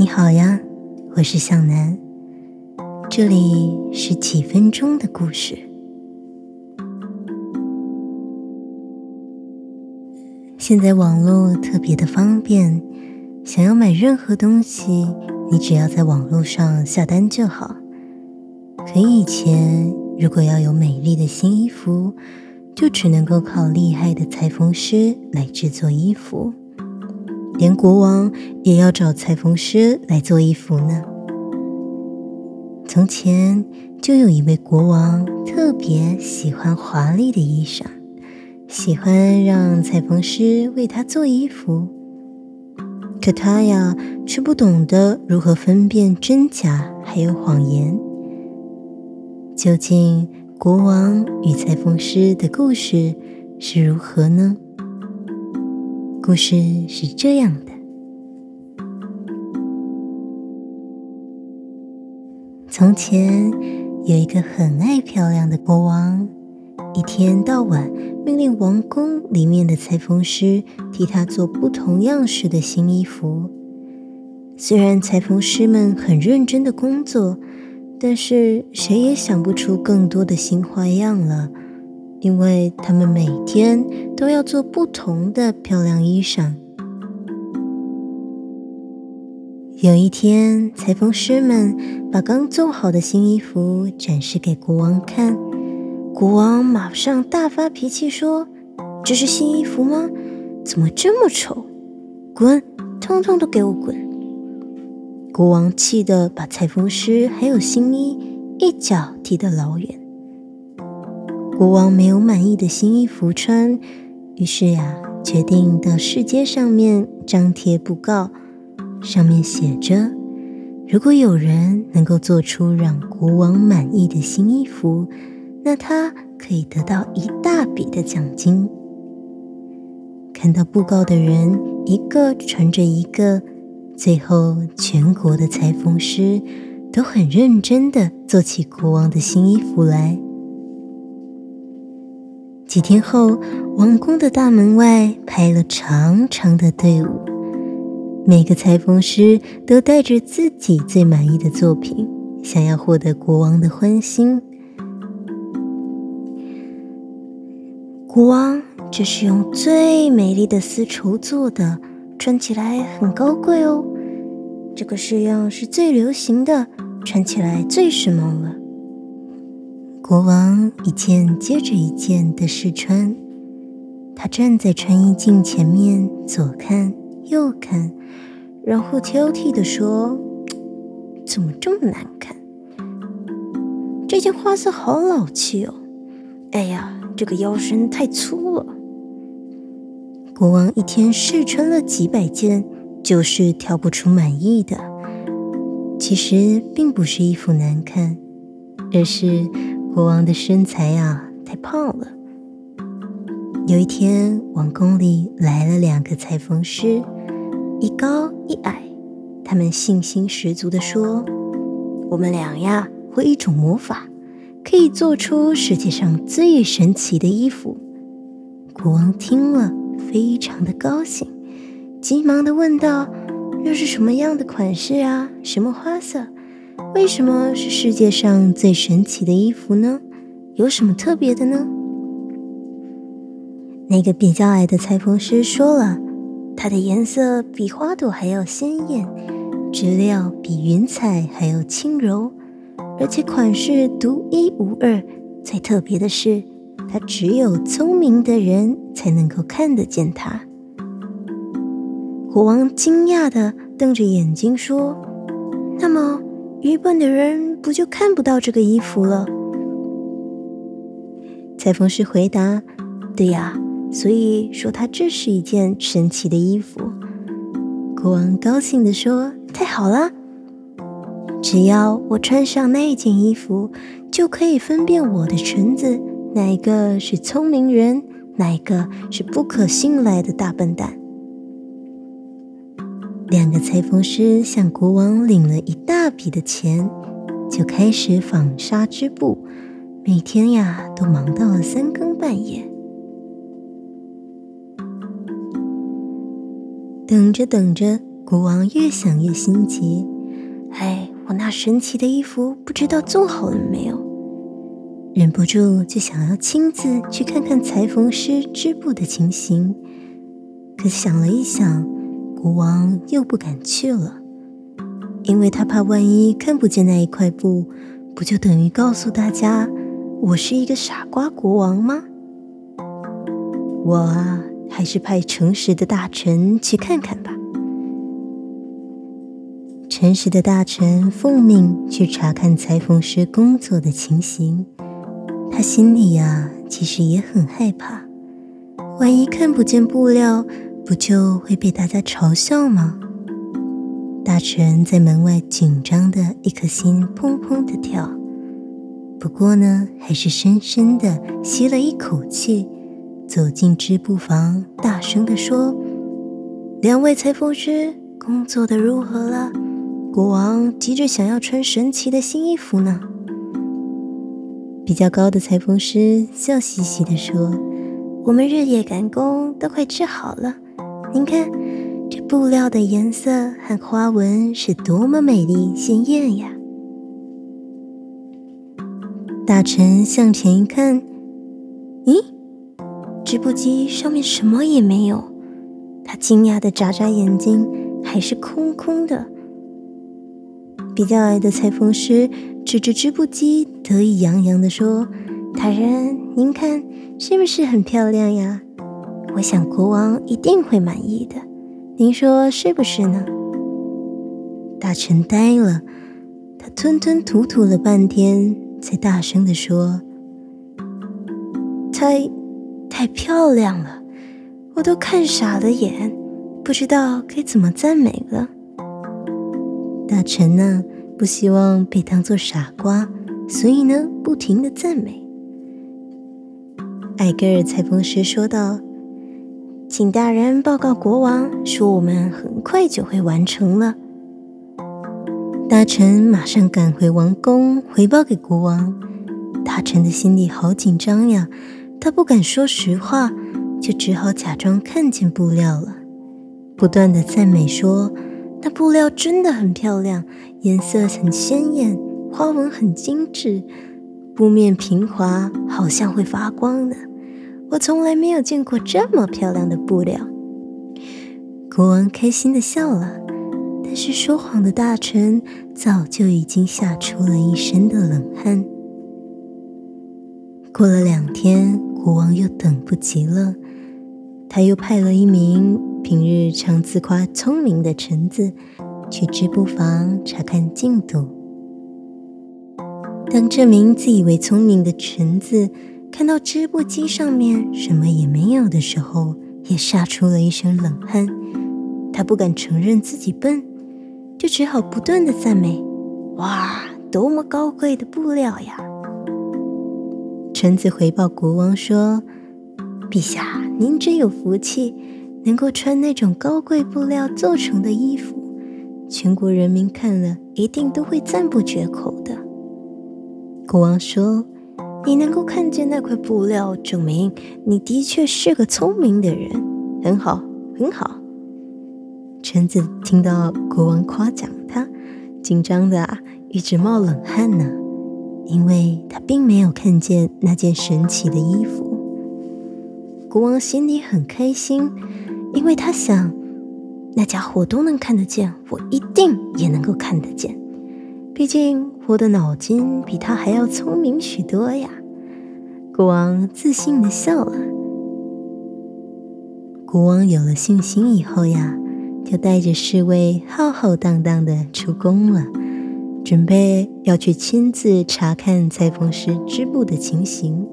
你好呀，我是向南，这里是几分钟的故事。现在网络特别的方便，想要买任何东西，你只要在网络上下单就好。可以前，如果要有美丽的新衣服，就只能够靠厉害的裁缝师来制作衣服。连国王也要找裁缝师来做衣服呢。从前就有一位国王，特别喜欢华丽的衣裳，喜欢让裁缝师为他做衣服。可他呀，却不懂得如何分辨真假，还有谎言。究竟国王与裁缝师的故事是如何呢？故事是这样的：从前有一个很爱漂亮的国王，一天到晚命令王宫里面的裁缝师替他做不同样式的新衣服。虽然裁缝师们很认真的工作，但是谁也想不出更多的新花样了。因为他们每天都要做不同的漂亮衣裳。有一天，裁缝师们把刚做好的新衣服展示给国王看，国王马上大发脾气说：“这是新衣服吗？怎么这么丑？滚！通通都给我滚！”国王气得把裁缝师还有新衣一脚踢得老远。国王没有满意的新衣服穿，于是呀，决定到世界上面张贴布告，上面写着：如果有人能够做出让国王满意的新衣服，那他可以得到一大笔的奖金。看到布告的人一个传着一个，最后全国的裁缝师都很认真的做起国王的新衣服来。几天后，王宫的大门外排了长长的队伍，每个裁缝师都带着自己最满意的作品，想要获得国王的欢心。国王，这是用最美丽的丝绸做的，穿起来很高贵哦。这个式样是最流行的，穿起来最时髦了。国王一件接着一件的试穿，他站在穿衣镜前面，左看右看，然后挑剔的说：“怎么这么难看？这件花色好老气哦！哎呀，这个腰身太粗了。”国王一天试穿了几百件，就是挑不出满意的。其实并不是衣服难看，而是……国王的身材呀，太胖了。有一天，王宫里来了两个裁缝师，一高一矮。他们信心十足地说：“我们俩呀，会一种魔法，可以做出世界上最神奇的衣服。”国王听了，非常的高兴，急忙地问道：“又是什么样的款式啊？什么花色？”为什么是世界上最神奇的衣服呢？有什么特别的呢？那个比较矮的裁缝师说了，它的颜色比花朵还要鲜艳，质料比云彩还要轻柔，而且款式独一无二。最特别的是，它只有聪明的人才能够看得见它。国王惊讶的瞪着眼睛说：“那么？”愚笨的人不就看不到这个衣服了？裁缝师回答：“对呀，所以说它这是一件神奇的衣服。”国王高兴地说：“太好了！只要我穿上那件衣服，就可以分辨我的裙子哪一个是聪明人，哪一个是不可信赖的大笨蛋。”两个裁缝师向国王领了一大笔的钱，就开始纺纱织布，每天呀都忙到了三更半夜。等着等着，国王越想越心急。哎，我那神奇的衣服不知道做好了没有？忍不住就想要亲自去看看裁缝师织布的情形。可想了一想，国王又不敢去了，因为他怕万一看不见那一块布，不就等于告诉大家我是一个傻瓜国王吗？我啊，还是派诚实的大臣去看看吧。诚实的大臣奉命去查看裁缝师工作的情形，他心里呀，其实也很害怕。万一看不见布料，不就会被大家嘲笑吗？大臣在门外紧张的一颗心砰砰的跳，不过呢，还是深深的吸了一口气。走进织布房，大声的说：“两位裁缝师工作的如何了？国王急着想要穿神奇的新衣服呢。”比较高的裁缝师笑嘻嘻的说：“我们日夜赶工，都快织好了。您看，这布料的颜色和花纹是多么美丽鲜艳呀！”大臣向前一看，咦？织布机上面什么也没有，他惊讶的眨眨眼睛，还是空空的。比较矮的裁缝师指着织布机，得意洋洋的说：“大人，您看是不是很漂亮呀？我想国王一定会满意的，您说是不是呢？”大臣呆了，他吞吞吐吐了半天，才大声的说：“太……”太漂亮了，我都看傻了眼，不知道该怎么赞美了。大臣呢，不希望被当作傻瓜，所以呢，不停的赞美。艾格尔裁缝师说道：“请大人报告国王，说我们很快就会完成了。”大臣马上赶回王宫，回报给国王。大臣的心里好紧张呀。他不敢说实话，就只好假装看见布料了，不断的赞美说：“那布料真的很漂亮，颜色很鲜艳，花纹很精致，布面平滑，好像会发光呢。我从来没有见过这么漂亮的布料。”国王开心的笑了，但是说谎的大臣早就已经吓出了一身的冷汗。过了两天。国王又等不及了，他又派了一名平日常自夸聪明的臣子去织布房查看进度。当这名自以为聪明的臣子看到织布机上面什么也没有的时候，也吓出了一身冷汗。他不敢承认自己笨，就只好不断的赞美：“哇，多么高贵的布料呀！”臣子回报国王说：“陛下，您真有福气，能够穿那种高贵布料做成的衣服，全国人民看了一定都会赞不绝口的。”国王说：“你能够看见那块布料，证明你的确是个聪明的人，很好，很好。”臣子听到国王夸奖他，紧张的啊，一直冒冷汗呢。因为他并没有看见那件神奇的衣服，国王心里很开心，因为他想，那家伙都能看得见，我一定也能够看得见。毕竟我的脑筋比他还要聪明许多呀。国王自信的笑了。国王有了信心以后呀，就带着侍卫浩浩荡荡的出宫了。准备要去亲自查看裁缝师织布的情形。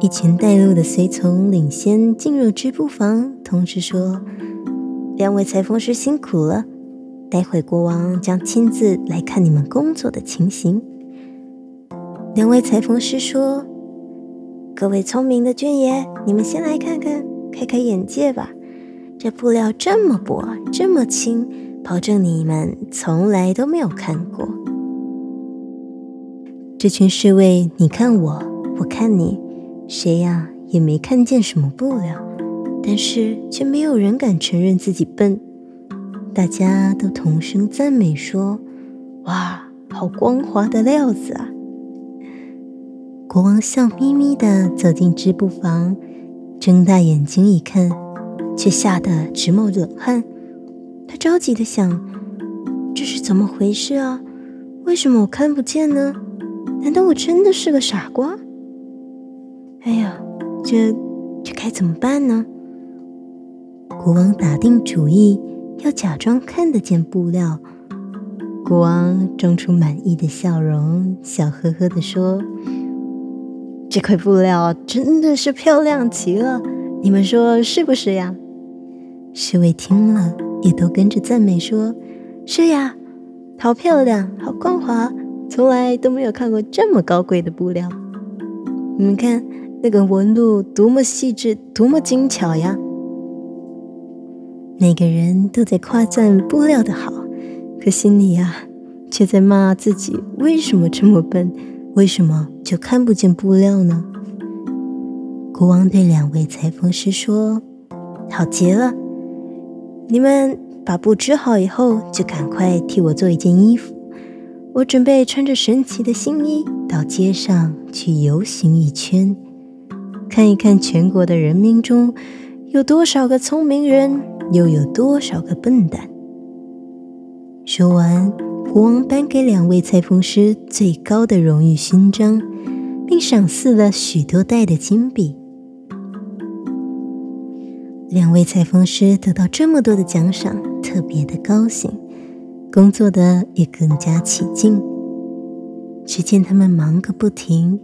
一群带路的随从领先进入织布房，通知说：“两位裁缝师辛苦了，待会国王将亲自来看你们工作的情形。”两位裁缝师说：“各位聪明的军爷，你们先来看看，开开眼界吧。这布料这么薄，这么轻。”保证你们从来都没有看过。这群侍卫，你看我，我看你，谁呀也没看见什么布料，但是却没有人敢承认自己笨。大家都同声赞美说：“哇，好光滑的料子啊！”国王笑眯眯的走进织布房，睁大眼睛一看，却吓得直冒冷汗。他着急的想：“这是怎么回事啊？为什么我看不见呢？难道我真的是个傻瓜？”哎呀，这这该怎么办呢？国王打定主意要假装看得见布料。国王装出满意的笑容，笑呵呵的说：“这块布料真的是漂亮极了，你们说是不是呀？”侍卫听了也都跟着赞美说：“是呀，好漂亮，好光滑，从来都没有看过这么高贵的布料。你们看。”那个纹路多么细致，多么精巧呀！每个人都在夸赞布料的好，可心里呀，却在骂自己为什么这么笨，为什么就看不见布料呢？国王对两位裁缝师说：“好极了，你们把布织好以后，就赶快替我做一件衣服。我准备穿着神奇的新衣到街上去游行一圈。”看一看全国的人民中有多少个聪明人，又有多少个笨蛋。说完，国王颁给两位裁缝师最高的荣誉勋章，并赏赐了许多袋的金币。两位裁缝师得到这么多的奖赏，特别的高兴，工作的也更加起劲。只见他们忙个不停，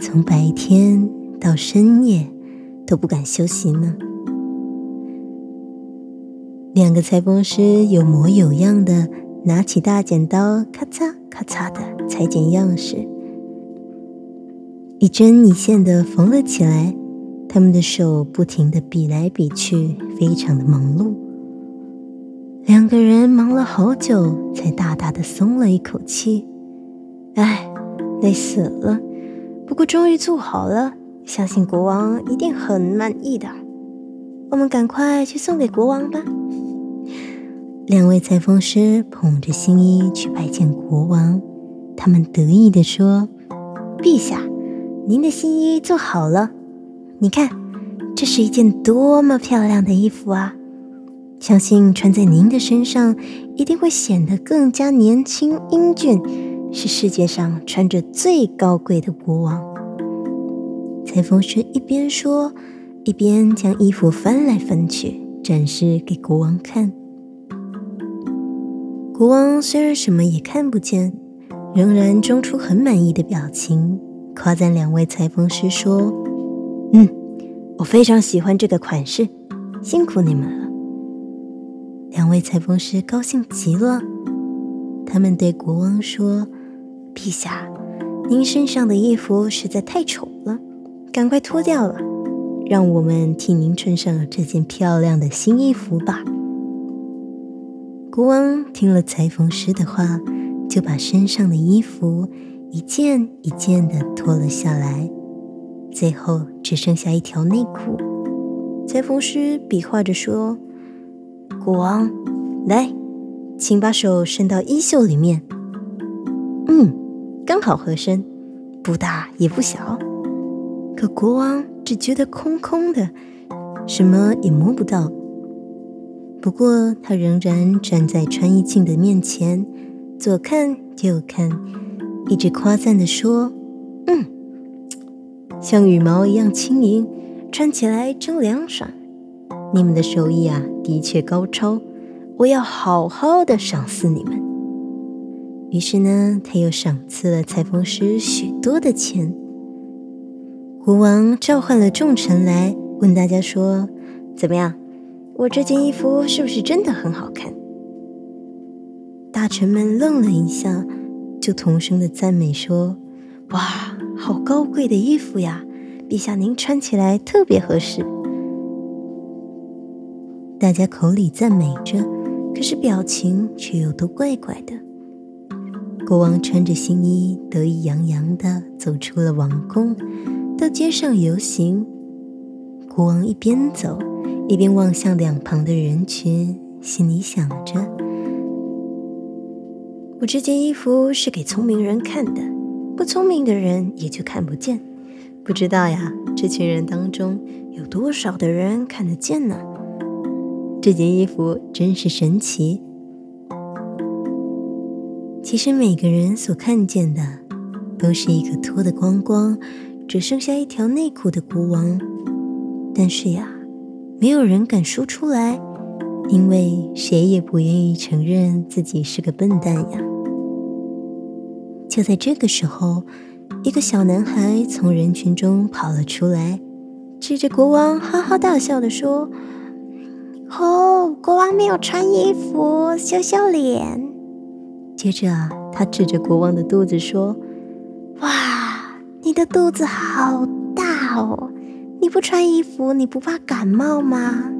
从白天。到深夜都不敢休息呢。两个裁缝师有模有样的拿起大剪刀，咔嚓咔嚓的裁剪样式，一针一线的缝了起来。他们的手不停的比来比去，非常的忙碌。两个人忙了好久，才大大的松了一口气。唉，累死了。不过终于做好了。相信国王一定很满意的，我们赶快去送给国王吧。两位裁缝师捧着新衣去拜见国王，他们得意地说：“陛下，您的新衣做好了，你看，这是一件多么漂亮的衣服啊！相信穿在您的身上一定会显得更加年轻英俊，是世界上穿着最高贵的国王。”裁缝师一边说，一边将衣服翻来翻去，展示给国王看。国王虽然什么也看不见，仍然装出很满意的表情，夸赞两位裁缝师说：“嗯，我非常喜欢这个款式，辛苦你们了。”两位裁缝师高兴极了，他们对国王说：“陛下，您身上的衣服实在太丑了。”赶快脱掉了，让我们替您穿上这件漂亮的新衣服吧。国王听了裁缝师的话，就把身上的衣服一件一件的脱了下来，最后只剩下一条内裤。裁缝师比划着说：“国王，来，请把手伸到衣袖里面。嗯，刚好合身，不大也不小。”可国王只觉得空空的，什么也摸不到。不过他仍然站在穿衣镜的面前，左看右看，一直夸赞的说：“嗯，像羽毛一样轻盈，穿起来真凉爽。你们的手艺啊，的确高超，我要好好的赏赐你们。”于是呢，他又赏赐了裁缝师许多的钱。国王召唤了众臣来，问大家说：“怎么样？我这件衣服是不是真的很好看？”大臣们愣了一下，就同声的赞美说：“哇，好高贵的衣服呀！陛下您穿起来特别合适。”大家口里赞美着，可是表情却又都怪怪的。国王穿着新衣，得意洋洋的走出了王宫。到街上游行，国王一边走一边望向两旁的人群，心里想着：“我这件衣服是给聪明人看的，不聪明的人也就看不见。不知道呀，这群人当中有多少的人看得见呢？这件衣服真是神奇。其实每个人所看见的，都是一个脱得光光，只剩下一条内裤的国王。但是呀。”没有人敢说出来，因为谁也不愿意承认自己是个笨蛋呀。就在这个时候，一个小男孩从人群中跑了出来，指着国王哈哈大笑的说：“哦，国王没有穿衣服，羞羞脸。”接着，他指着国王的肚子说：“哇，你的肚子好大哦！”不穿衣服，你不怕感冒吗？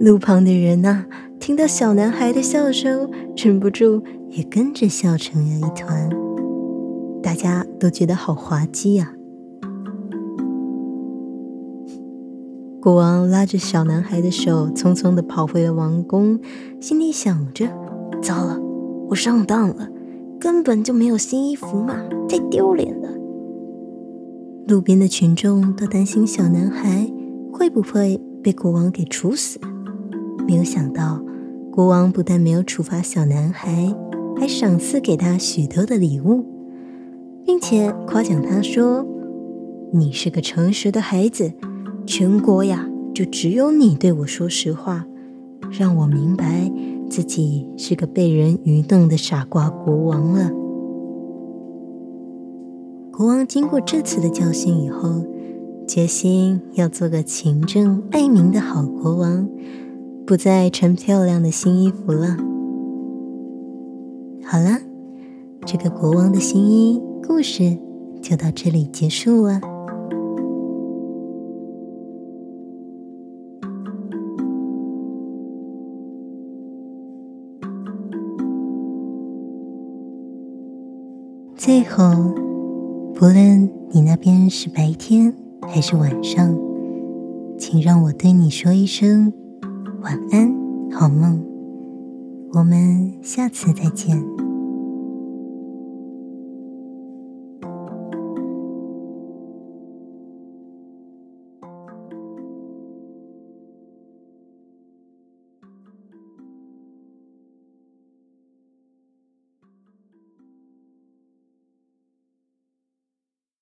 路旁的人呐，听到小男孩的笑声，忍不住也跟着笑成了一团。大家都觉得好滑稽呀。国王拉着小男孩的手，匆匆的跑回了王宫，心里想着：糟了，我上当了，根本就没有新衣服嘛，太丢脸了。路边的群众都担心小男孩会不会被国王给处死，没有想到国王不但没有处罚小男孩，还赏赐给他许多的礼物，并且夸奖他说：“你是个诚实的孩子，全国呀就只有你对我说实话，让我明白自己是个被人愚弄的傻瓜国王了。”国王经过这次的教训以后，决心要做个勤政爱民的好国王，不再穿漂亮的新衣服了。好了，这个国王的新衣故事就到这里结束了。最后。不论你那边是白天还是晚上，请让我对你说一声晚安，好梦。我们下次再见。